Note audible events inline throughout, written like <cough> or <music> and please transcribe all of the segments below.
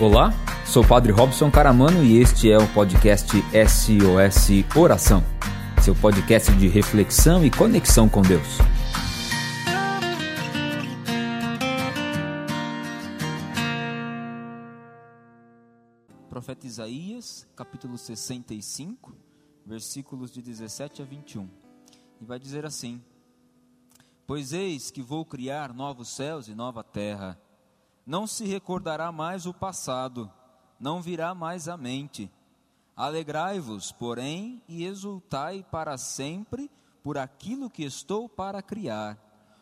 Olá, sou o Padre Robson Caramano e este é o podcast SOS Oração, seu podcast de reflexão e conexão com Deus. Profeta Isaías, capítulo 65, versículos de 17 a 21. E vai dizer assim: Pois eis que vou criar novos céus e nova terra não se recordará mais o passado, não virá mais à mente. Alegrai-vos, porém, e exultai para sempre por aquilo que estou para criar.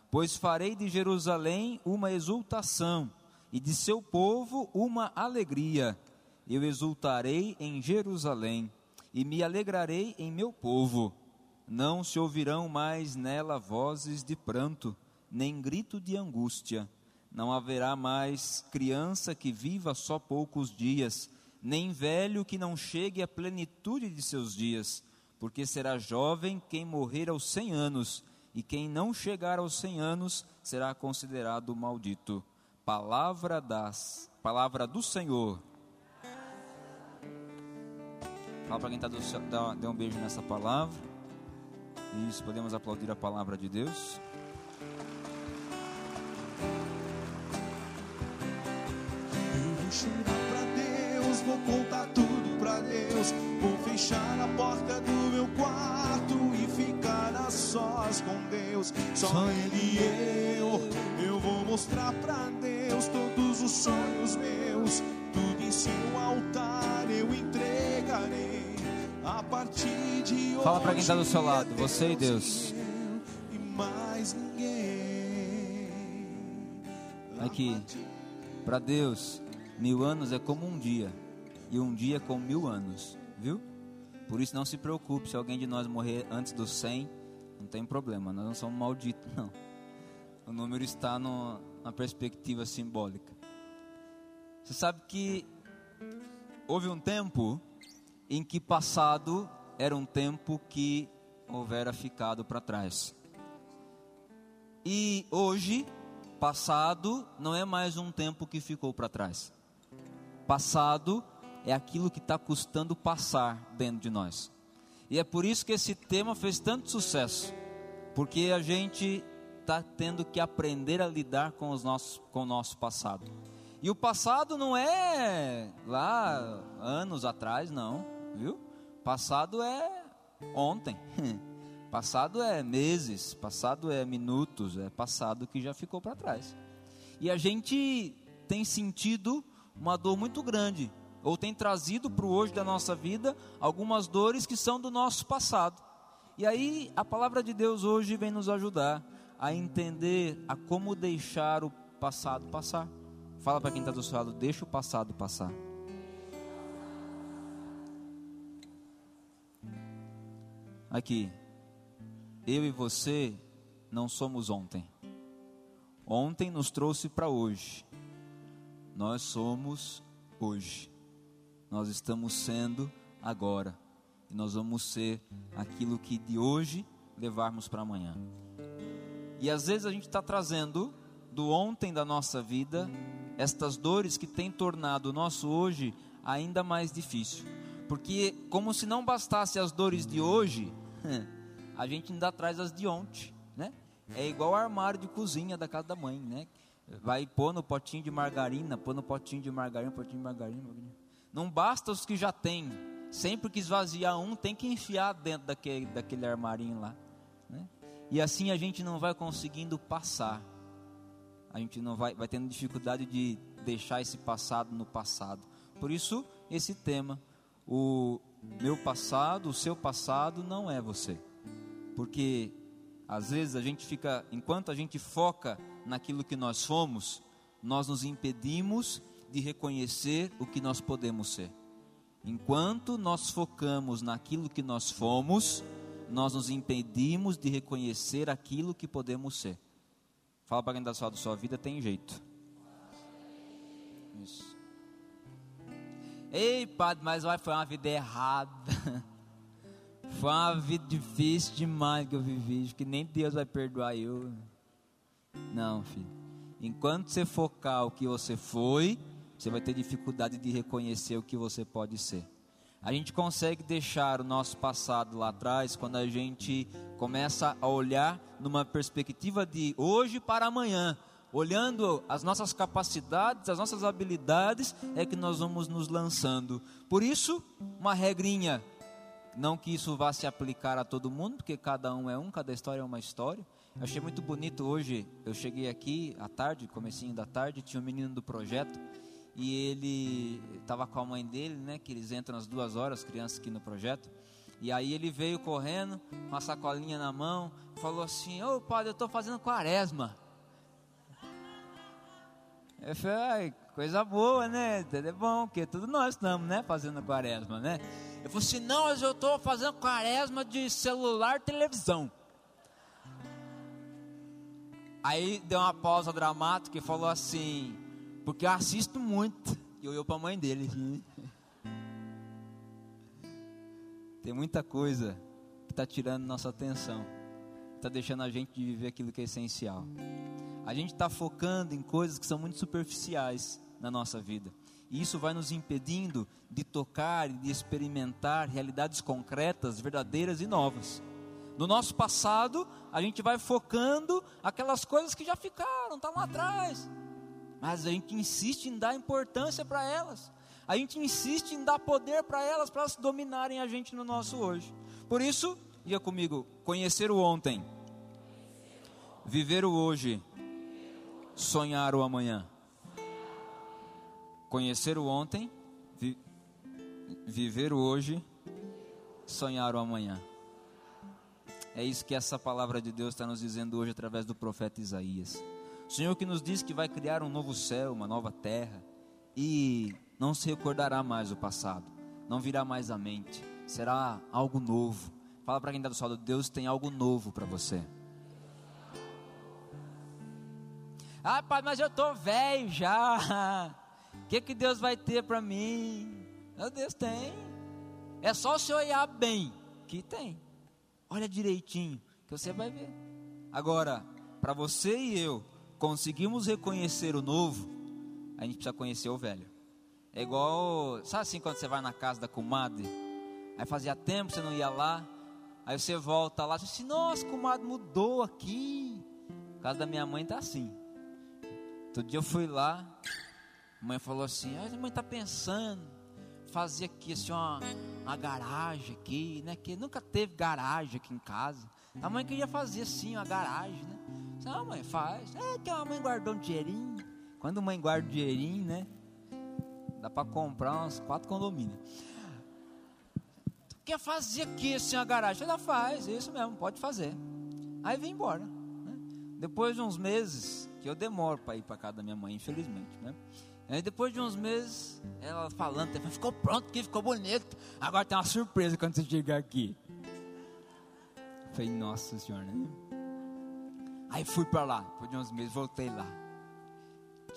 Pois farei de Jerusalém uma exultação, e de seu povo uma alegria. Eu exultarei em Jerusalém, e me alegrarei em meu povo. Não se ouvirão mais nela vozes de pranto, nem grito de angústia não haverá mais criança que viva só poucos dias, nem velho que não chegue à plenitude de seus dias, porque será jovem quem morrer aos cem anos, e quem não chegar aos cem anos será considerado maldito. Palavra das, palavra do Senhor. Fala para quem está do céu, dá, dá um beijo nessa palavra. Isso, podemos aplaudir a palavra de Deus. Contar tudo pra Deus. Vou fechar a porta do meu quarto e ficar a sós com Deus. Só Ele e eu, eu vou mostrar pra Deus todos os sonhos meus. Tudo em seu altar eu entregarei. A partir de hoje. Fala pra quem tá do seu lado, você e Deus. E mais ninguém. Aqui, para Deus, Mil anos é como um dia, e um dia como mil anos, viu? Por isso não se preocupe se alguém de nós morrer antes dos 100, não tem problema, nós não somos malditos, não. O número está no, na perspectiva simbólica. Você sabe que houve um tempo em que passado era um tempo que houvera ficado para trás. E hoje, passado não é mais um tempo que ficou para trás. Passado é aquilo que está custando passar dentro de nós. E é por isso que esse tema fez tanto sucesso, porque a gente está tendo que aprender a lidar com, os nossos, com o nosso passado. E o passado não é lá anos atrás, não, viu? Passado é ontem, <laughs> passado é meses, passado é minutos, é passado que já ficou para trás. E a gente tem sentido uma dor muito grande, ou tem trazido para o hoje da nossa vida algumas dores que são do nosso passado. E aí a palavra de Deus hoje vem nos ajudar a entender a como deixar o passado passar. Fala para quem está do seu lado, deixa o passado passar. Aqui, eu e você não somos ontem. Ontem nos trouxe para hoje. Nós somos hoje. Nós estamos sendo agora. E nós vamos ser aquilo que de hoje levarmos para amanhã. E às vezes a gente está trazendo do ontem da nossa vida estas dores que têm tornado o nosso hoje ainda mais difícil. Porque, como se não bastasse as dores de hoje, <laughs> a gente ainda traz as de ontem, né? É igual armário de cozinha da casa da mãe, né? Vai pôr no potinho de margarina, pôr no potinho de margarina, potinho de margarina. Não basta os que já tem. Sempre que esvaziar um, tem que enfiar dentro daquele, daquele armarinho lá. Né? E assim a gente não vai conseguindo passar. A gente não vai, vai tendo dificuldade de deixar esse passado no passado. Por isso, esse tema. O meu passado, o seu passado não é você. Porque às vezes a gente fica, enquanto a gente foca naquilo que nós fomos, nós nos impedimos de reconhecer o que nós podemos ser. Enquanto nós focamos naquilo que nós fomos, nós nos impedimos de reconhecer aquilo que podemos ser. Fala para quem está sua, sua vida, tem jeito. Isso. Ei, padre, mas vai, foi uma vida errada. <laughs> Foi uma vida difícil demais que eu vivi, que nem Deus vai perdoar eu. Não, filho. Enquanto você focar o que você foi, você vai ter dificuldade de reconhecer o que você pode ser. A gente consegue deixar o nosso passado lá atrás quando a gente começa a olhar numa perspectiva de hoje para amanhã. Olhando as nossas capacidades, as nossas habilidades, é que nós vamos nos lançando. Por isso, uma regrinha, não que isso vá se aplicar a todo mundo, porque cada um é um, cada história é uma história. Eu achei muito bonito hoje, eu cheguei aqui à tarde, comecinho da tarde, tinha um menino do projeto, e ele estava com a mãe dele, né? Que eles entram às duas horas, crianças aqui no projeto. E aí ele veio correndo, com a sacolinha na mão, falou assim: Ô padre, eu estou fazendo quaresma. Eu falei, coisa boa, né? É bom, porque tudo nós estamos, né? Fazendo quaresma, né? Eu falei assim: não, mas eu estou fazendo quaresma de celular televisão. Aí deu uma pausa dramática e falou assim: porque eu assisto muito. E olhou para a mãe dele. <laughs> Tem muita coisa que está tirando nossa atenção. Está deixando a gente de viver aquilo que é essencial. A gente está focando em coisas que são muito superficiais na nossa vida. E isso vai nos impedindo de tocar e de experimentar realidades concretas, verdadeiras e novas. No nosso passado, a gente vai focando aquelas coisas que já ficaram, estão tá lá atrás. Mas a gente insiste em dar importância para elas. A gente insiste em dar poder para elas, para elas dominarem a gente no nosso hoje. Por isso, ia comigo, conhecer o ontem, viver o hoje, sonhar o amanhã. Conhecer o ontem, vi, viver o hoje, sonhar o amanhã. É isso que essa palavra de Deus está nos dizendo hoje através do profeta Isaías. Senhor que nos diz que vai criar um novo céu, uma nova terra, e não se recordará mais o passado, não virá mais à mente, será algo novo. Fala para quem está do lado, Deus tem algo novo para você. Ah, pai, mas eu estou velho já. O <laughs> que, que Deus vai ter para mim? Meu Deus tem. É só você olhar bem, que tem. Olha direitinho, que você vai ver. Agora, para você e eu conseguimos reconhecer o novo, a gente precisa conhecer o velho. É igual, sabe assim quando você vai na casa da comadre? Aí fazia tempo você não ia lá, aí você volta lá, você diz assim, nossa, comadre mudou aqui. A casa da minha mãe tá assim. Todo dia eu fui lá, a mãe falou assim, a mãe tá pensando, fazer aqui assim uma, uma garagem aqui, né? Que nunca teve garagem aqui em casa. A mãe queria fazer assim uma garagem, né? Não, mãe, faz. É que a mãe guardou um dinheirinho. Quando a mãe guarda um dinheirinho, né? Dá para comprar uns quatro condomínios. Tu quer fazer aqui assim a garagem? Ela faz, isso mesmo, pode fazer. Aí vem embora. Né? Depois de uns meses, que eu demoro para ir para casa da minha mãe, infelizmente, né? Aí depois de uns meses, ela falando, ficou pronto aqui, ficou bonito. Agora tem uma surpresa quando você chegar aqui. Eu falei, nossa senhora, né? Aí fui para lá, de uns meses voltei lá.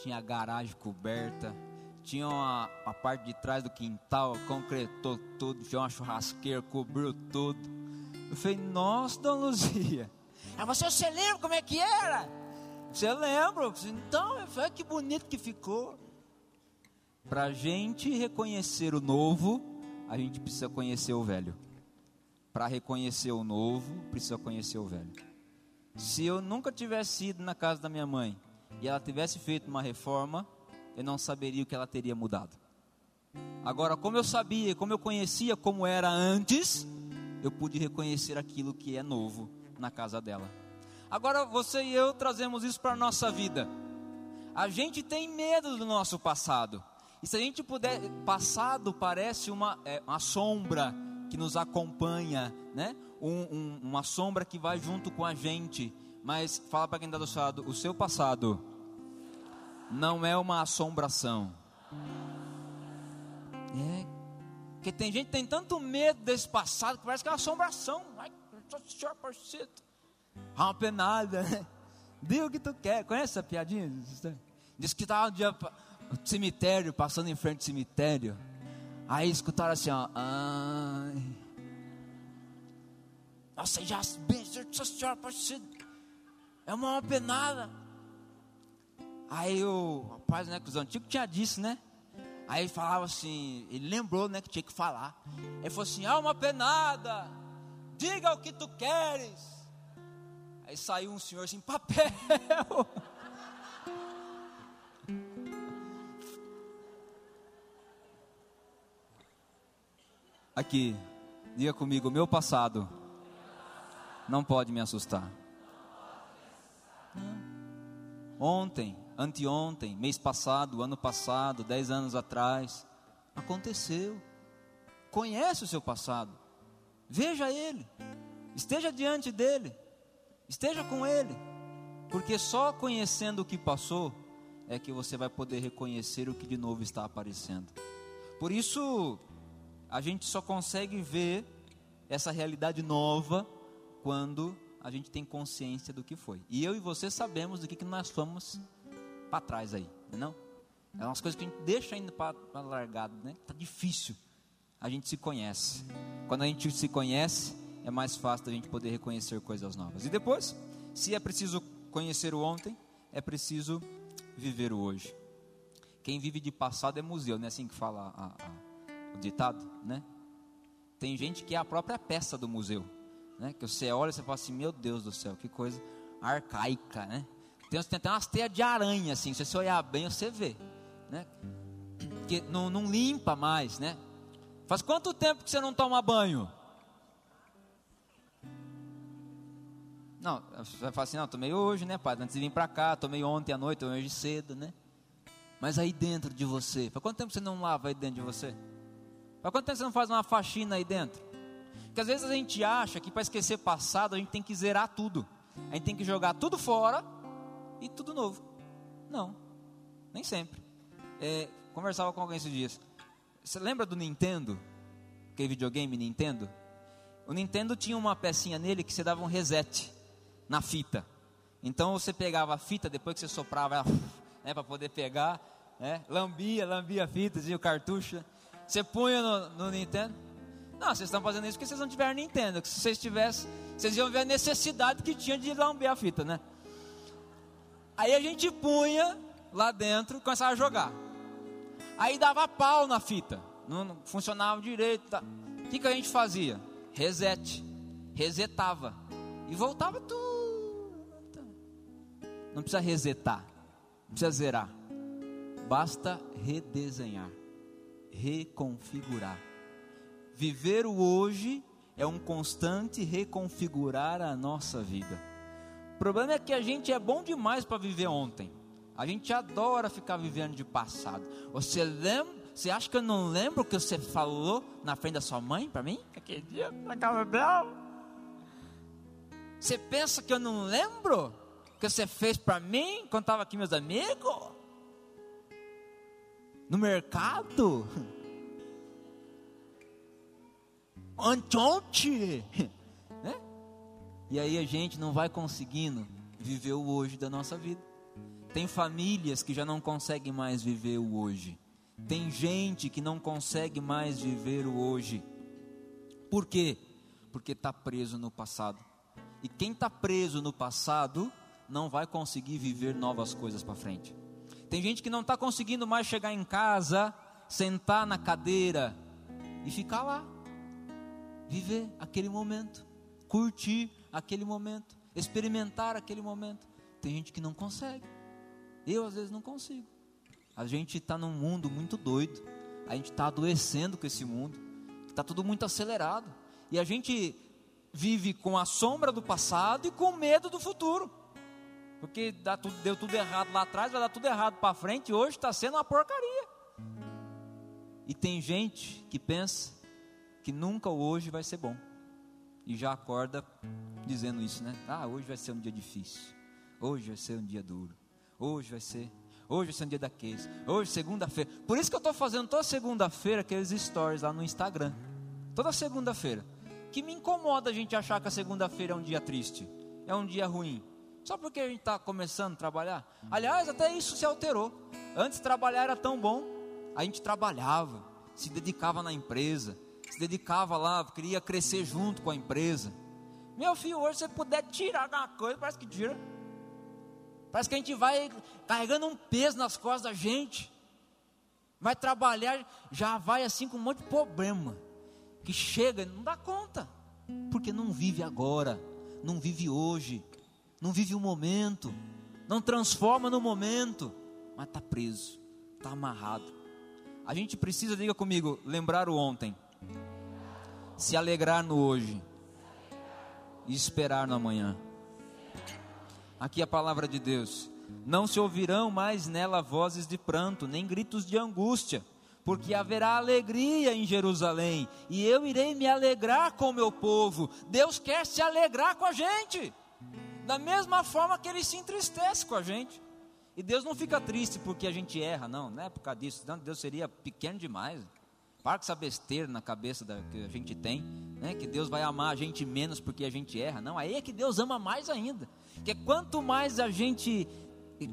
Tinha a garagem coberta, tinha uma, a parte de trás do quintal, concretou tudo, tinha uma churrasqueira, cobriu tudo. Eu falei, nossa, Dona Luzia. Aí você, você lembra como é que era? Você lembra? Eu então, falei, que bonito que ficou. Para gente reconhecer o novo, a gente precisa conhecer o velho. Para reconhecer o novo, precisa conhecer o velho. Se eu nunca tivesse ido na casa da minha mãe e ela tivesse feito uma reforma, eu não saberia o que ela teria mudado. Agora, como eu sabia, como eu conhecia como era antes, eu pude reconhecer aquilo que é novo na casa dela. Agora, você e eu trazemos isso para a nossa vida. A gente tem medo do nosso passado. E se a gente puder, passado parece uma, é, uma sombra que nos acompanha, né? Um, um, uma sombra que vai junto com a gente. Mas fala para quem está do seu lado: o seu passado não é uma assombração. É. Porque tem gente que tem tanto medo desse passado que parece que é uma assombração. Ai. É uma penada, né? Diga o que tu quer. Conhece essa piadinha? Diz que estava um dia no cemitério, passando em frente ao cemitério. Aí escutaram assim, ó. Ai. Nossa, já bem, senhora, é uma penada. Aí o rapaz, né, que os antigos tinha disse, né? Aí ele falava assim, ele lembrou, né, que tinha que falar. Ele falou assim: alma penada, diga o que tu queres. Aí saiu um senhor assim, papel. <laughs> Aqui, diga comigo, meu passado não pode me assustar. Ontem, anteontem, mês passado, ano passado, dez anos atrás, aconteceu. Conhece o seu passado, veja ele, esteja diante dele, esteja com ele, porque só conhecendo o que passou é que você vai poder reconhecer o que de novo está aparecendo. Por isso, a gente só consegue ver essa realidade nova quando a gente tem consciência do que foi. E eu e você sabemos do que, que nós fomos para trás aí, não? É umas coisas que a gente deixa ainda para largado, né? Tá difícil. A gente se conhece. Quando a gente se conhece, é mais fácil da gente poder reconhecer coisas novas. E depois, se é preciso conhecer o ontem, é preciso viver o hoje. Quem vive de passado é museu, não é assim que fala a, a o ditado, né? Tem gente que é a própria peça do museu, né? Que você olha e você fala assim, meu Deus do céu, que coisa arcaica, né? Tem, tem até umas teias de aranha, assim, se você olhar bem, você vê, né? Que não, não limpa mais, né? Faz quanto tempo que você não toma banho? Não, você vai falar assim, não, tomei hoje, né, pai? Antes de vir para cá, tomei ontem à noite, hoje cedo, né? Mas aí dentro de você, faz quanto tempo você não lava aí dentro de você? Mas quanto tempo você não faz uma faxina aí dentro? Porque às vezes a gente acha que para esquecer passado a gente tem que zerar tudo. A gente tem que jogar tudo fora e tudo novo. Não, nem sempre. É, conversava com alguém esses dias. Você lembra do Nintendo? Aquele videogame Nintendo? O Nintendo tinha uma pecinha nele que você dava um reset na fita. Então você pegava a fita, depois que você soprava <laughs> né, para poder pegar, né, lambia, lambia a fita, dizia o cartucho. Você punha no, no Nintendo. Não, vocês estão fazendo isso porque vocês não tiveram Nintendo. se vocês tivessem, vocês iam ver a necessidade que tinha de lamber a fita, né? Aí a gente punha lá dentro e começava a jogar. Aí dava pau na fita. Não, funcionava direito. Tá. O que, que a gente fazia? Reset. Resetava. E voltava tudo. Não precisa resetar. Não precisa zerar. Basta redesenhar reconfigurar. Viver o hoje é um constante reconfigurar a nossa vida. O problema é que a gente é bom demais para viver ontem. A gente adora ficar vivendo de passado. Você lembra? Você acha que eu não lembro o que você falou na frente da sua mãe para mim? Aquele dia na casa dela. Você pensa que eu não lembro o que você fez para mim quando estava aqui meus amigos? no mercado. <laughs> Antonte. <laughs> Né? E aí a gente não vai conseguindo viver o hoje da nossa vida. Tem famílias que já não conseguem mais viver o hoje. Tem gente que não consegue mais viver o hoje. Por quê? Porque está preso no passado. E quem está preso no passado não vai conseguir viver novas coisas para frente. Tem gente que não está conseguindo mais chegar em casa, sentar na cadeira e ficar lá, viver aquele momento, curtir aquele momento, experimentar aquele momento. Tem gente que não consegue. Eu às vezes não consigo. A gente está num mundo muito doido. A gente está adoecendo com esse mundo. Está tudo muito acelerado. E a gente vive com a sombra do passado e com medo do futuro. Porque tudo, deu tudo errado lá atrás, vai dar tudo errado para frente, hoje está sendo uma porcaria. E tem gente que pensa que nunca hoje vai ser bom. E já acorda dizendo isso, né? Ah, hoje vai ser um dia difícil. Hoje vai ser um dia duro. Hoje vai ser. Hoje vai ser um dia daqueles. Hoje, segunda-feira. Por isso que eu estou fazendo toda segunda-feira aqueles stories lá no Instagram. Toda segunda-feira. Que me incomoda a gente achar que a segunda-feira é um dia triste. É um dia ruim. Só porque a gente está começando a trabalhar. Aliás, até isso se alterou. Antes trabalhar era tão bom. A gente trabalhava, se dedicava na empresa, se dedicava lá, queria crescer junto com a empresa. Meu filho, hoje se você puder tirar alguma coisa, parece que tira. Parece que a gente vai carregando um peso nas costas da gente. Vai trabalhar, já vai assim com um monte de problema. Que chega, não dá conta. Porque não vive agora, não vive hoje, não vive o momento, não transforma no momento, mas está preso, está amarrado. A gente precisa, diga comigo, lembrar o ontem, se alegrar no hoje e esperar no amanhã. Aqui a palavra de Deus. Não se ouvirão mais nela vozes de pranto, nem gritos de angústia, porque haverá alegria em Jerusalém, e eu irei me alegrar com o meu povo. Deus quer se alegrar com a gente, da mesma forma que ele se entristece com a gente. E Deus não fica triste porque a gente erra, não, não é por causa disso, não, Deus seria pequeno demais. Para com essa besteira na cabeça da, que a gente tem, né? que Deus vai amar a gente menos porque a gente erra. Não, aí é que Deus ama mais ainda. Que quanto mais a gente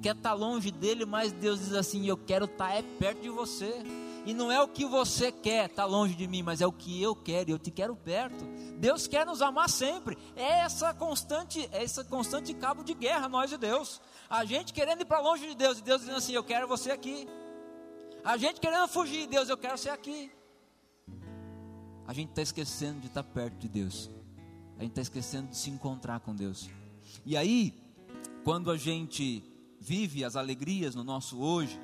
quer estar tá longe dele, mais Deus diz assim: Eu quero estar tá é perto de você. E não é o que você quer estar tá longe de mim, mas é o que eu quero, eu te quero perto. Deus quer nos amar sempre. É essa constante, é essa constante cabo de guerra, nós e Deus. A gente querendo ir para longe de Deus, e Deus dizendo assim: Eu quero você aqui. A gente querendo fugir, Deus, eu quero ser aqui a gente está esquecendo de estar tá perto de Deus. A gente está esquecendo de se encontrar com Deus. E aí, quando a gente vive as alegrias no nosso hoje,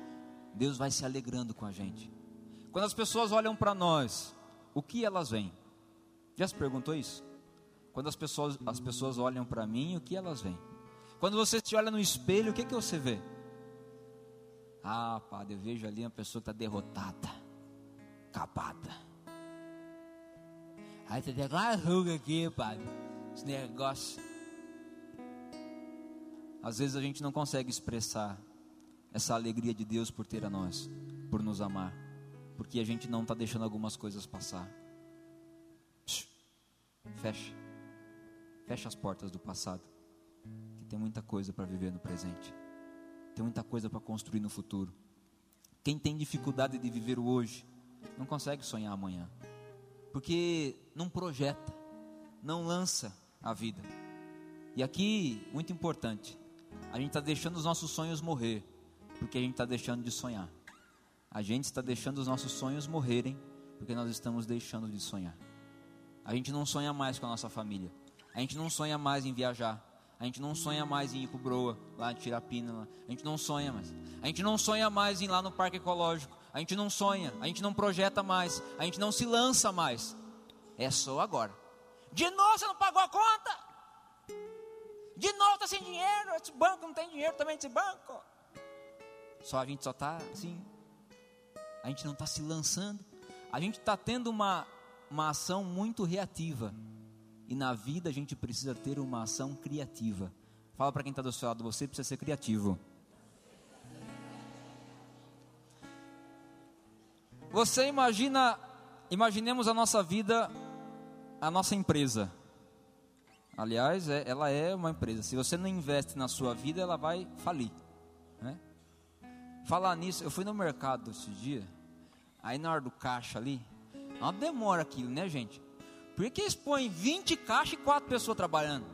Deus vai se alegrando com a gente. Quando as pessoas olham para nós, o que elas veem? Já se perguntou isso? Quando as pessoas, as pessoas olham para mim, o que elas veem? Quando você se olha no espelho, o que, que você vê? Ah, padre, eu vejo ali uma pessoa que está derrotada, acabada Aí tem aquela ruga aqui, padre. Esse negócio. Às vezes a gente não consegue expressar essa alegria de Deus por ter a nós, por nos amar, porque a gente não está deixando algumas coisas passar. Fecha, fecha as portas do passado, que tem muita coisa para viver no presente, tem muita coisa para construir no futuro. Quem tem dificuldade de viver o hoje, não consegue sonhar amanhã porque não projeta, não lança a vida. E aqui, muito importante, a gente está deixando os nossos sonhos morrer, porque a gente está deixando de sonhar. A gente está deixando os nossos sonhos morrerem, porque nós estamos deixando de sonhar. A gente não sonha mais com a nossa família. A gente não sonha mais em viajar. A gente não sonha mais em ir para o Broa, lá em Tirapina. A gente não sonha mais. A gente não sonha mais em ir lá no parque ecológico. A gente não sonha, a gente não projeta mais, a gente não se lança mais. É só agora. De novo você não pagou a conta? De novo está sem dinheiro? Esse banco não tem dinheiro também, esse banco. Só a gente só está assim. A gente não está se lançando. A gente está tendo uma, uma ação muito reativa. E na vida a gente precisa ter uma ação criativa. Fala para quem está do seu lado, você precisa ser criativo. Você imagina, imaginemos a nossa vida, a nossa empresa. Aliás, é, ela é uma empresa. Se você não investe na sua vida, ela vai falir. Né? Falar nisso, eu fui no mercado esse dia, aí na hora do caixa ali, uma demora aquilo, né, gente? Por que eles põem 20 caixas e 4 pessoas trabalhando?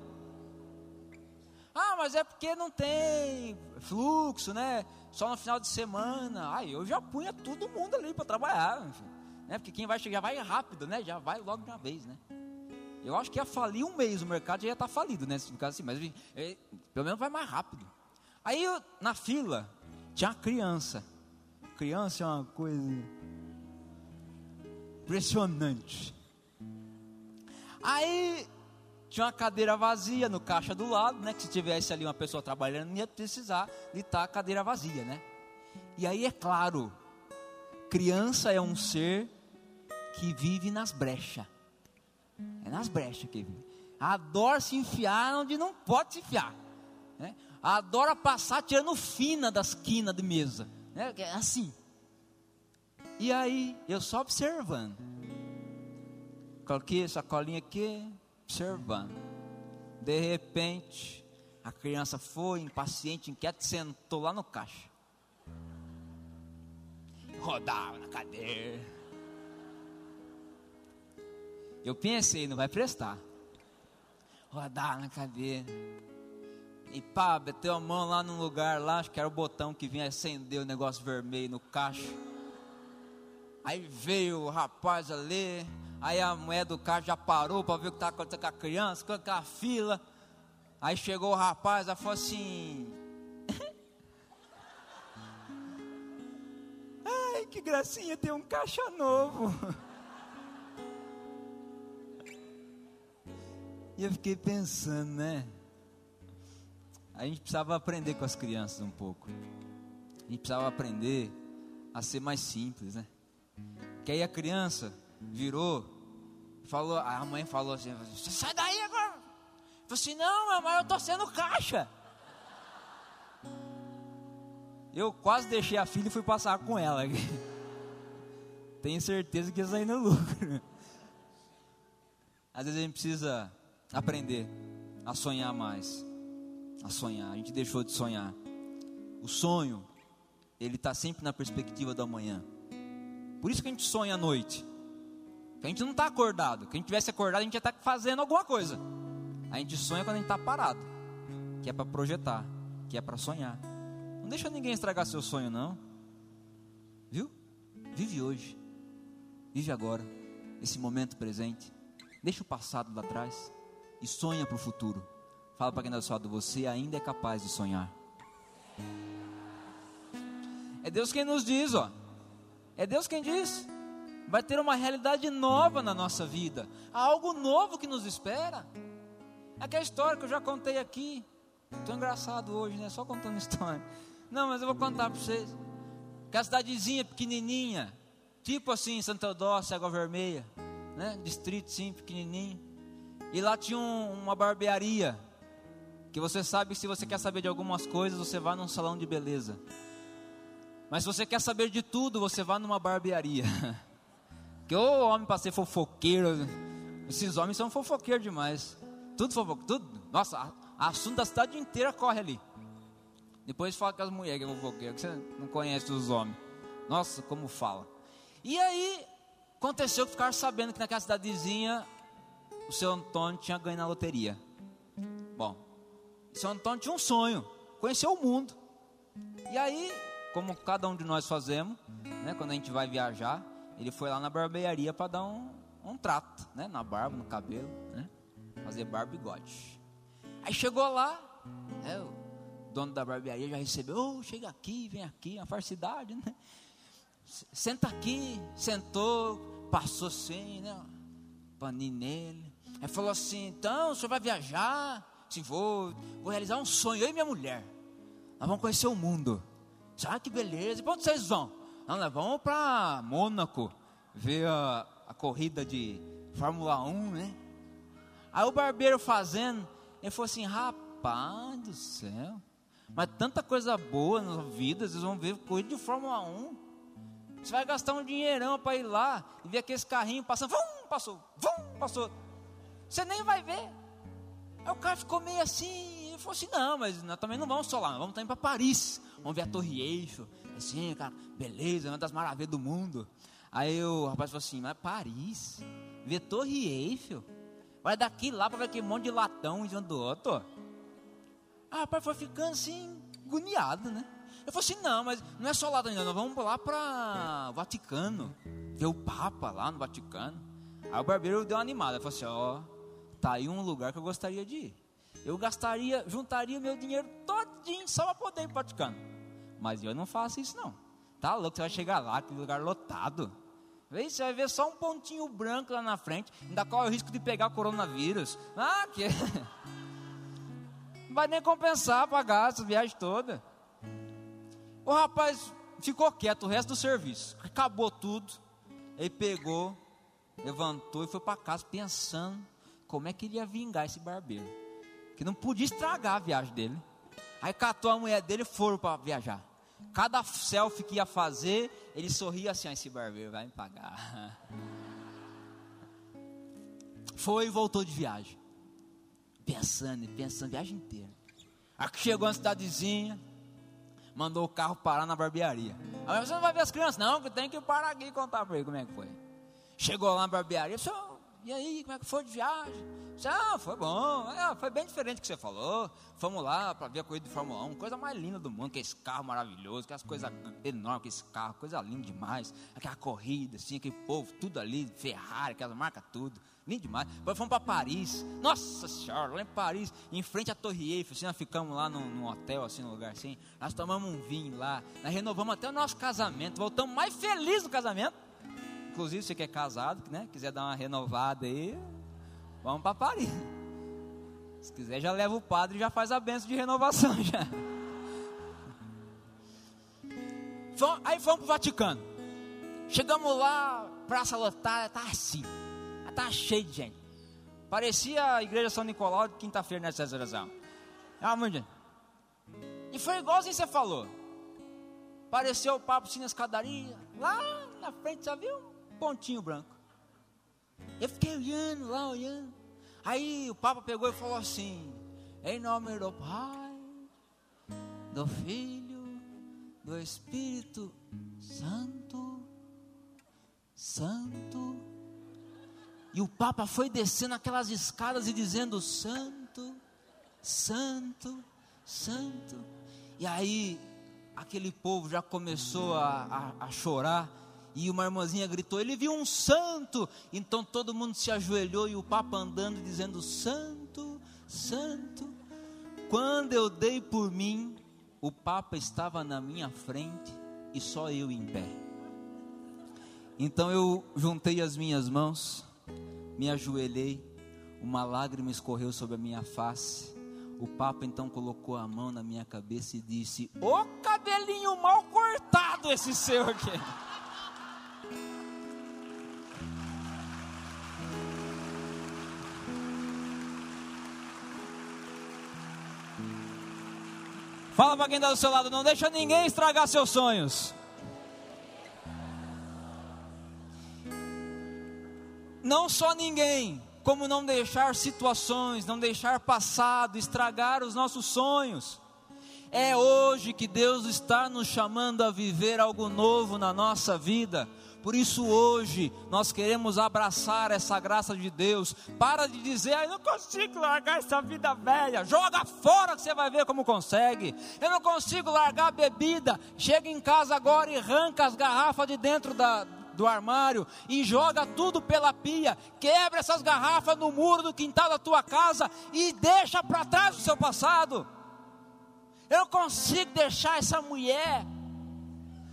Ah, mas é porque não tem fluxo, né? Só no final de semana. Aí eu já punha todo mundo ali para trabalhar, enfim, né? Porque quem vai chegar vai rápido, né? Já vai logo de uma vez, né? Eu acho que ia falir um mês, o mercado já ia estar tá falido, né? No caso assim, mas é, pelo menos vai mais rápido. Aí eu, na fila tinha uma criança. Criança é uma coisa impressionante. Aí tinha uma cadeira vazia no caixa do lado, né? Que se tivesse ali uma pessoa trabalhando, não ia precisar de estar a cadeira vazia, né? E aí é claro, criança é um ser que vive nas brechas. É nas brechas que vive. Adora se enfiar onde não pode se enfiar. Né? Adora passar tirando fina das quinas de mesa. Né? É assim. E aí, eu só observando. Coloquei essa colinha aqui, observando. De repente, a criança foi impaciente, inquieta, sentou lá no caixa. Rodava na cadeira. Eu pensei, não vai prestar. Rodar na cadeira. E pá, meteu a mão lá num lugar lá, acho que era o botão que vinha acender o negócio vermelho no caixa. Aí veio o rapaz ali, aí a mulher do carro já parou para ver o que estava acontecendo com a criança, com a fila. Aí chegou o rapaz, ela falou assim: Ai, que gracinha, tem um caixa novo. E eu fiquei pensando, né? A gente precisava aprender com as crianças um pouco. A gente precisava aprender a ser mais simples, né? Que aí a criança virou, falou, a mãe falou assim: sai daí agora. Falei assim: não, mamãe, eu tô sendo caixa. Eu quase deixei a filha e fui passar com ela. <laughs> Tenho certeza que ia sair no lucro. Às vezes a gente precisa aprender a sonhar mais. A sonhar. A gente deixou de sonhar. O sonho, ele está sempre na perspectiva do amanhã. Por isso que a gente sonha à noite. Que a gente não está acordado. Que a gente tivesse acordado, a gente ia estar tá fazendo alguma coisa. A gente sonha quando a gente está parado. Que é para projetar. Que é para sonhar. Não deixa ninguém estragar seu sonho, não. Viu? Vive hoje. Vive agora. Esse momento presente. Deixa o passado lá atrás. E sonha para o futuro. Fala para quem está do seu lado, você ainda é capaz de sonhar. É Deus quem nos diz, ó. É Deus quem diz. Vai ter uma realidade nova na nossa vida. Há algo novo que nos espera. Aquela história que eu já contei aqui. Estou engraçado hoje, né? Só contando <laughs> história. Não, mas eu vou contar para vocês. Aquela cidadezinha pequenininha. Tipo assim, Santa Eudócia, Água Vermelha. Né? Distrito, sim, pequenininho. E lá tinha um, uma barbearia. Que você sabe que se você quer saber de algumas coisas, você vai num salão de beleza. Mas se você quer saber de tudo, você vai numa barbearia. <laughs> Que o homem para ser fofoqueiro. Esses homens são fofoqueiros demais. Tudo fofoqueiro, tudo. Nossa, assunto da cidade inteira corre ali. Depois fala com as mulheres que é fofoqueiro, que você não conhece os homens. Nossa, como fala. E aí, aconteceu que ficaram sabendo que naquela cidadezinha o seu Antônio tinha ganho na loteria. Bom, o seu Antônio tinha um sonho, conhecer o mundo. E aí, como cada um de nós fazemos, né, quando a gente vai viajar, ele foi lá na barbearia para dar um, um trato, né, na barba, no cabelo, né, fazer barba e bigode. Aí chegou lá, né, o dono da barbearia já recebeu, oh, chega aqui, vem aqui, uma farcidade, né? Senta aqui, sentou, passou assim, né, paninho nele. Aí falou assim, então, o senhor vai viajar? Se vou, vou realizar um sonho, eu e minha mulher. Nós vamos conhecer o mundo. Ah, que beleza. E para onde vocês vão? Não, vamos para Mônaco ver a, a, corrida de Fórmula 1, né? Aí o barbeiro fazendo, ele falou assim: rapaz do céu, mas tanta coisa boa na vida, vocês vão ver corrida de Fórmula 1. Você vai gastar um dinheirão para ir lá e ver aqueles carrinhos passando, vum, passou, vum, passou. Você nem vai ver. Aí o cara ficou meio assim, ele falou assim: não, mas nós também não vamos só lá, vamos também para Paris vamos ver a Torre Eiffel. Assim, cara, beleza, uma das maravilhas do mundo. Aí o rapaz falou assim, mas Paris, ver Torre Eiffel, vai daqui lá para ver aquele monte de latão de um do outro. Aí o rapaz foi ficando assim, agoniado, né? Eu falei assim, não, mas não é só lá, nós vamos lá para Vaticano, ver o Papa lá no Vaticano. Aí o barbeiro deu uma animada, falou assim, ó, oh, tá aí um lugar que eu gostaria de ir. Eu gastaria, juntaria meu dinheiro todinho só para poder ir para o Vaticano. Mas eu não faço isso não. Tá louco, você vai chegar lá, aquele lugar lotado. Vê, você vai ver só um pontinho branco lá na frente. Ainda corre o risco de pegar coronavírus. Ah, que. Não vai nem compensar pagar essa viagem toda. O rapaz ficou quieto o resto do serviço. Acabou tudo. Ele pegou, levantou e foi para casa pensando como é que ele ia vingar esse barbeiro. Que não podia estragar a viagem dele. Aí catou a mulher dele e foram para viajar. Cada selfie que ia fazer, ele sorria assim: ah, esse barbeiro vai me pagar. <laughs> Foi e voltou de viagem. Pensando, pensando, viagem inteira. Aqui chegou uma cidadezinha, mandou o carro parar na barbearia. Aí você não vai ver as crianças, não, que tem que parar aqui e contar para ele como é que foi. Chegou lá na barbearia, e aí, como é que foi de viagem? Ah, foi bom, ah, foi bem diferente do que você falou. Fomos lá para ver a corrida de Fórmula 1, coisa mais linda do mundo, que esse carro maravilhoso, aquelas coisas enormes, esse carro, coisa linda demais. Aquela corrida, assim, aquele povo, tudo ali, Ferrari, aquelas marcas, tudo. Lindo demais. Depois fomos para Paris. Nossa Senhora, lá em Paris, em frente à Torre Eiffel, assim, nós ficamos lá num, num hotel, assim, num lugar assim. Nós tomamos um vinho lá, nós renovamos até o nosso casamento, voltamos mais felizes no casamento. Inclusive, você que é casado, né? Quiser dar uma renovada aí, vamos para Paris. Se quiser, já leva o padre e já faz a benção de renovação <laughs> já. Aí fomos para o Vaticano. Chegamos lá, praça lotada, tá assim. Tá cheio de gente. Parecia a igreja São Nicolau de quinta-feira nessa celebração. Ah, muito E foi igualzinho você falou. Apareceu o papo assim na escadaria. Lá na frente, só viu um pontinho branco. Eu fiquei olhando lá, olhando. Aí o Papa pegou e falou assim: Em nome do Pai, do Filho, do Espírito Santo, Santo. E o Papa foi descendo aquelas escadas e dizendo: Santo, Santo, Santo. E aí aquele povo já começou a, a, a chorar. E uma irmãzinha gritou: Ele viu um santo. Então todo mundo se ajoelhou e o Papa andando dizendo: Santo, Santo. Quando eu dei por mim, o Papa estava na minha frente e só eu em pé. Então eu juntei as minhas mãos, me ajoelhei, uma lágrima escorreu sobre a minha face. O Papa então colocou a mão na minha cabeça e disse: Ô cabelinho mal cortado esse seu aqui. Fala para quem está do seu lado, não deixa ninguém estragar seus sonhos. Não só ninguém, como não deixar situações, não deixar passado estragar os nossos sonhos. É hoje que Deus está nos chamando a viver algo novo na nossa vida. Por isso hoje nós queremos abraçar essa graça de Deus. Para de dizer, eu não consigo largar essa vida velha. Joga fora que você vai ver como consegue. Eu não consigo largar a bebida. Chega em casa agora e arranca as garrafas de dentro da, do armário e joga tudo pela pia. Quebra essas garrafas no muro do quintal da tua casa e deixa para trás o seu passado. Eu não consigo deixar essa mulher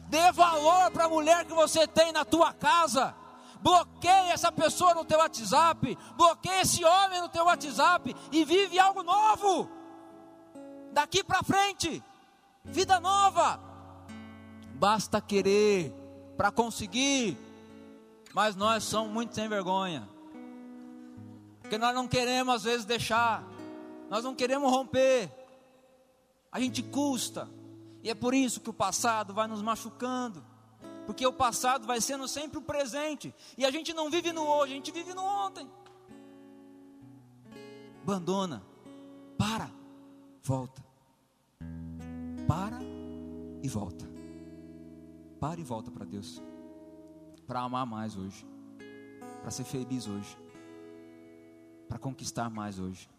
Dê valor para a mulher que você tem na tua casa. Bloqueie essa pessoa no teu WhatsApp. Bloqueie esse homem no teu WhatsApp. E vive algo novo. Daqui para frente. Vida nova. Basta querer para conseguir. Mas nós somos muito sem vergonha. Porque nós não queremos às vezes deixar. Nós não queremos romper. A gente custa. E é por isso que o passado vai nos machucando. Porque o passado vai sendo sempre o presente. E a gente não vive no hoje, a gente vive no ontem. Abandona. Para. Volta. Para e volta. Para e volta para Deus. Para amar mais hoje. Para ser feliz hoje. Para conquistar mais hoje.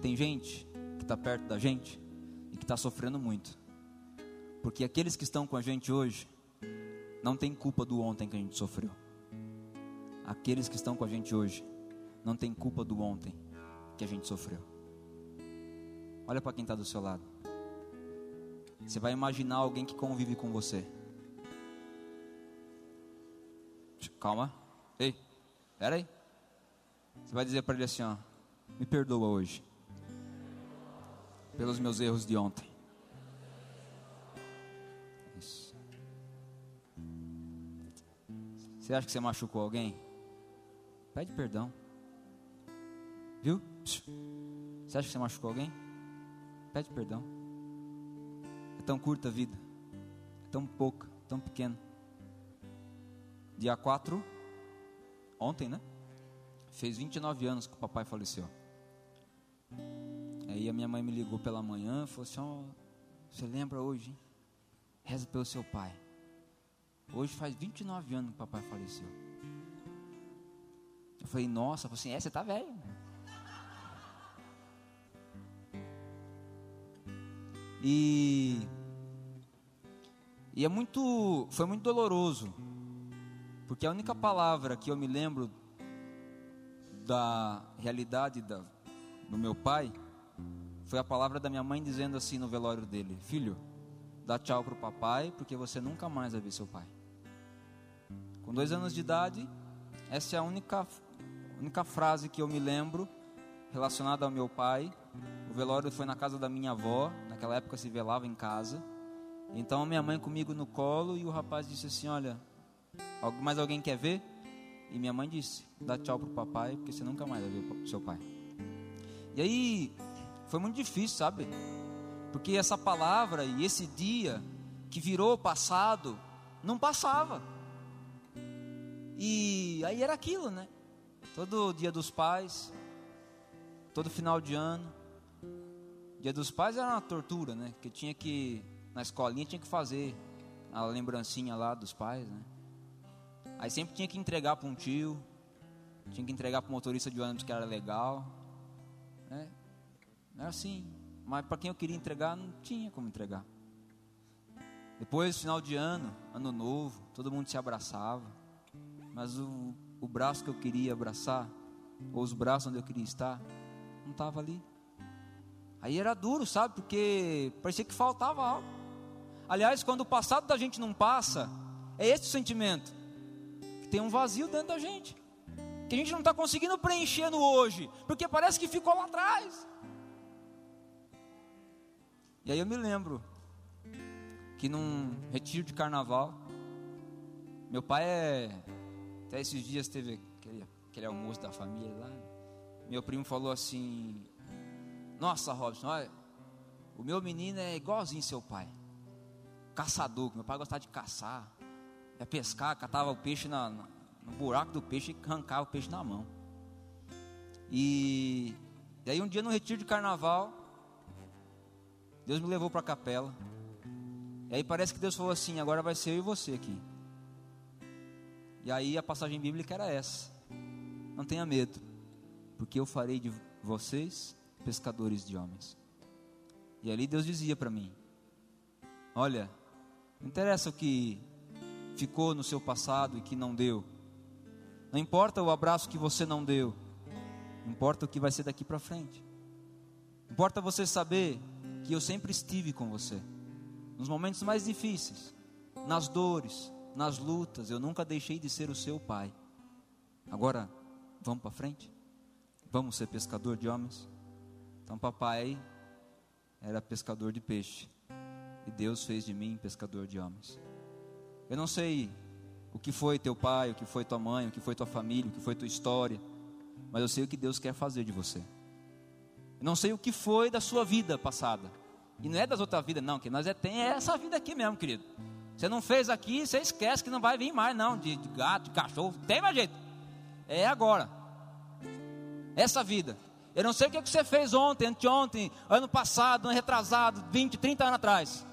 Tem gente que está perto da gente e que está sofrendo muito porque aqueles que estão com a gente hoje não tem culpa do ontem que a gente sofreu. Aqueles que estão com a gente hoje não tem culpa do ontem que a gente sofreu. Olha para quem está do seu lado. Você vai imaginar alguém que convive com você. Calma. Ei, espera aí. Você vai dizer para ele assim: ó, me perdoa hoje pelos meus erros de ontem. Você acha que você machucou alguém? Pede perdão. Viu? Você acha que você machucou alguém? Pede perdão. É tão curta a vida. É tão pouca, tão pequena. Dia 4, ontem, né? Fez 29 anos que o papai faleceu. Aí a minha mãe me ligou pela manhã e falou assim: oh, Você lembra hoje? Hein? Reza pelo seu pai. Hoje faz 29 anos que o papai faleceu. Eu falei, nossa, você assim, é, você tá velho. Né? E, e é muito, foi muito doloroso, porque a única palavra que eu me lembro da realidade da, do meu pai foi a palavra da minha mãe dizendo assim no velório dele: Filho, dá tchau para o papai, porque você nunca mais vai ver seu pai. Com dois anos de idade, essa é a única, única frase que eu me lembro relacionada ao meu pai. O velório foi na casa da minha avó, naquela época se velava em casa. Então minha mãe comigo no colo e o rapaz disse assim: Olha, mais alguém quer ver? E minha mãe disse: Dá tchau pro papai, porque você nunca mais vai ver o seu pai. E aí foi muito difícil, sabe? Porque essa palavra e esse dia que virou passado não passava. E aí era aquilo, né? Todo dia dos pais, todo final de ano. Dia dos pais era uma tortura, né? Que tinha que na escolinha tinha que fazer a lembrancinha lá dos pais, né? Aí sempre tinha que entregar para um tio, tinha que entregar para o motorista de ônibus que era legal, né? Era assim, mas para quem eu queria entregar não tinha como entregar. Depois, final de ano, ano novo, todo mundo se abraçava, mas o, o braço que eu queria abraçar, ou os braços onde eu queria estar, não estava ali. Aí era duro, sabe? Porque parecia que faltava algo. Aliás, quando o passado da gente não passa, é esse o sentimento: que tem um vazio dentro da gente, que a gente não está conseguindo preencher no hoje, porque parece que ficou lá atrás. E aí eu me lembro que num retiro de carnaval, meu pai é. Até esses dias teve aquele, aquele almoço da família lá. Meu primo falou assim: Nossa, Robson, olha, o meu menino é igualzinho seu pai caçador, meu pai gostava de caçar, ia pescar, catava o peixe na, na, no buraco do peixe e arrancava o peixe na mão. E, e aí um dia no retiro de carnaval, Deus me levou para a capela. E aí parece que Deus falou assim: agora vai ser eu e você aqui. E aí a passagem bíblica era essa: não tenha medo, porque eu farei de vocês pescadores de homens. E ali Deus dizia para mim: Olha, não interessa o que ficou no seu passado e que não deu. Não importa o abraço que você não deu. Importa o que vai ser daqui para frente. Importa você saber que eu sempre estive com você. Nos momentos mais difíceis, nas dores, nas lutas, eu nunca deixei de ser o seu pai. Agora, vamos para frente? Vamos ser pescador de homens? Então, papai era pescador de peixe e Deus fez de mim pescador de homens. Eu não sei o que foi teu pai, o que foi tua mãe, o que foi tua família, o que foi tua história, mas eu sei o que Deus quer fazer de você. Eu não sei o que foi da sua vida passada. E não é das outras vidas, não, que nós é, tem essa vida aqui mesmo, querido. Você não fez aqui, você esquece que não vai vir mais, não, de, de gato, de cachorro, tem mais jeito. É agora. Essa vida. Eu não sei o que você fez ontem, anteontem, ano passado, ano retrasado, 20, 30 anos atrás.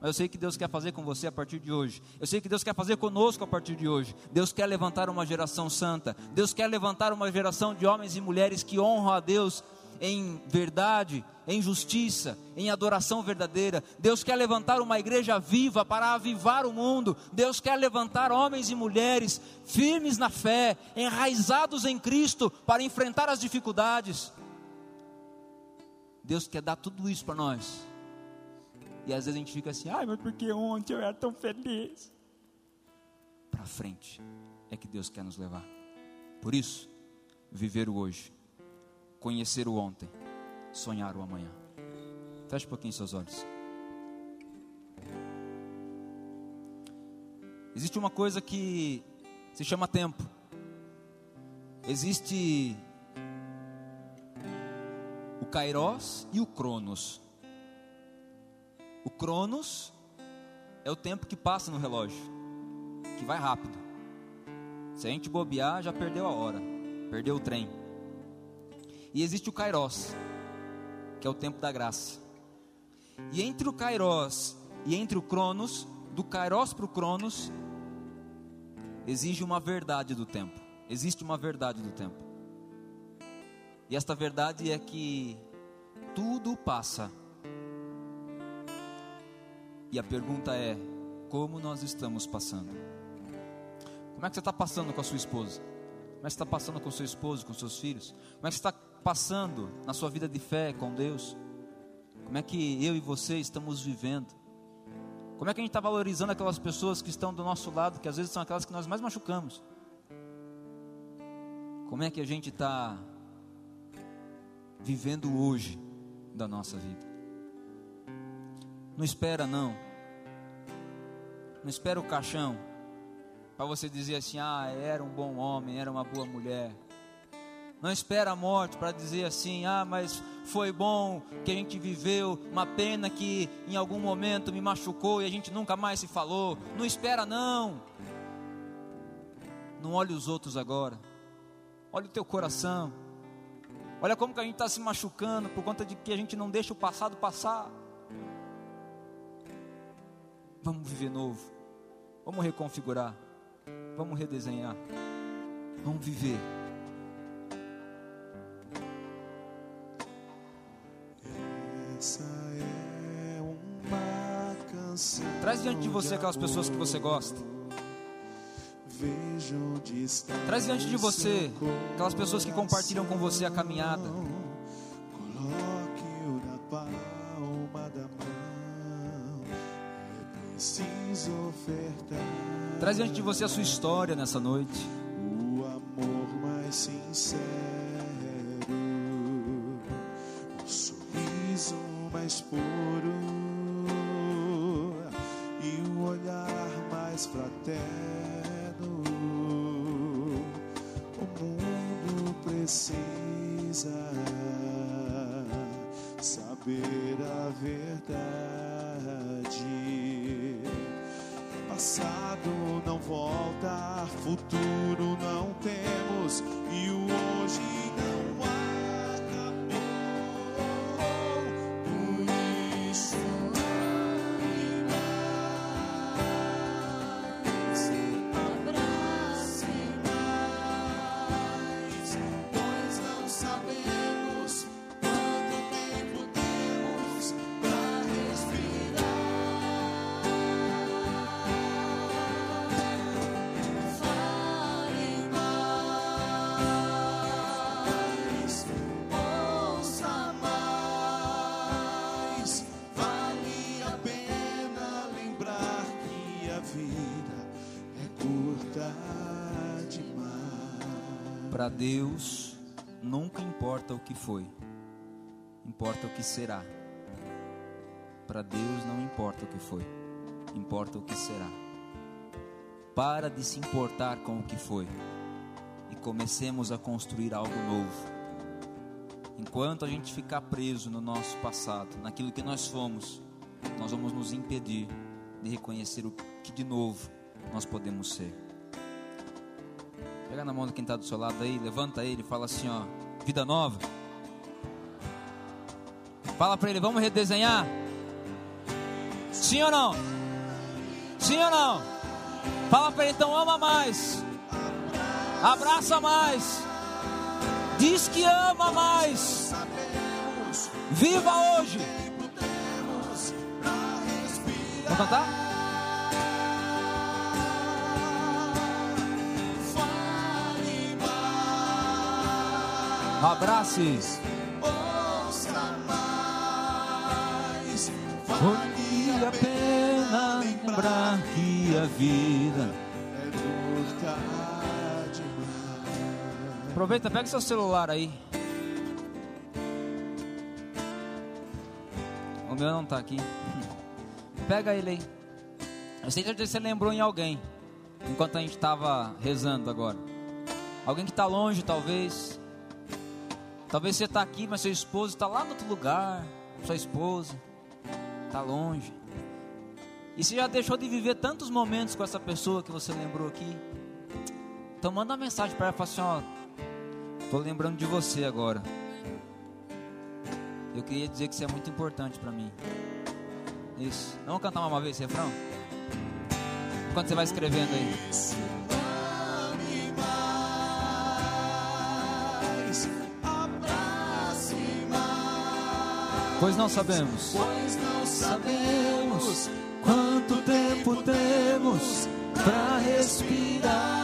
Mas eu sei que Deus quer fazer com você a partir de hoje. Eu sei que Deus quer fazer conosco a partir de hoje. Deus quer levantar uma geração santa. Deus quer levantar uma geração de homens e mulheres que honram a Deus em verdade, em justiça, em adoração verdadeira. Deus quer levantar uma igreja viva para avivar o mundo. Deus quer levantar homens e mulheres firmes na fé, enraizados em Cristo para enfrentar as dificuldades. Deus quer dar tudo isso para nós. E às vezes a gente fica assim, ai, mas porque ontem eu era tão feliz? Para frente é que Deus quer nos levar. Por isso, viver o hoje, conhecer o ontem, sonhar o amanhã. Feche um pouquinho seus olhos. Existe uma coisa que se chama tempo. Existe o Kairos e o Cronos. O Cronos é o tempo que passa no relógio, que vai rápido. Se a gente bobear, já perdeu a hora, perdeu o trem. E existe o Kairos, que é o tempo da graça. E entre o Kairos e entre o Cronos, do Kairos para o Cronos, exige uma verdade do tempo. Existe uma verdade do tempo. E esta verdade é que tudo passa E a pergunta é: como nós estamos passando? Como é que você está passando com a sua esposa? Como é que você está passando com o seu esposo, com seus filhos? Como é que você está passando na sua vida de fé com Deus? Como é que eu e você estamos vivendo? Como é que a gente está valorizando aquelas pessoas que estão do nosso lado, que às vezes são aquelas que nós mais machucamos? Como é que a gente está vivendo hoje da nossa vida? Não espera não. Não espera o caixão para você dizer assim: "Ah, era um bom homem, era uma boa mulher". Não espera a morte para dizer assim: "Ah, mas foi bom que a gente viveu, uma pena que em algum momento me machucou e a gente nunca mais se falou". Não espera não. Não olhe os outros agora. Olha o teu coração. Olha como que a gente está se machucando por conta de que a gente não deixa o passado passar. Vamos viver novo. Vamos reconfigurar. Vamos redesenhar. Vamos viver. Traz diante de você aquelas pessoas que você gosta. Traz diante de você aquelas pessoas que compartilham com você a caminhada. Coloque-o na palma da mão. É preciso ofertar Traz diante de você a sua história nessa noite. Para Deus, nunca importa o que foi, importa o que será. Para Deus não importa o que foi, importa o que será. Para de se importar com o que foi e comecemos a construir algo novo. Enquanto a gente ficar preso no nosso passado, naquilo que nós fomos, nós vamos nos impedir de reconhecer o que de novo nós podemos ser. Pega na mão de quem está do seu lado aí, levanta ele fala assim: ó, vida nova. Fala para ele, vamos redesenhar? Sim ou não? Sim ou não? Fala para ele então, ama mais, abraça mais, diz que ama mais, viva hoje. Vamos cantar? Abrace. ouça mais. Vale a pena lembrar que a vida. É curta demais. Aproveita, pega seu celular aí. O meu não tá aqui. <laughs> Pega ele aí. Eu sei que você lembrou em alguém. Enquanto a gente estava rezando agora. Alguém que está longe, talvez. Talvez você está aqui, mas seu esposo está lá no outro lugar. Sua esposa está longe. E você já deixou de viver tantos momentos com essa pessoa que você lembrou aqui. Então manda uma mensagem para ela e fala assim, ó, tô lembrando de você agora. Eu queria dizer que você é muito importante para mim. Isso. Vamos cantar uma vez esse refrão? Enquanto você vai escrevendo aí. Pois não sabemos. pois não sabemos quanto tempo temos para respirar?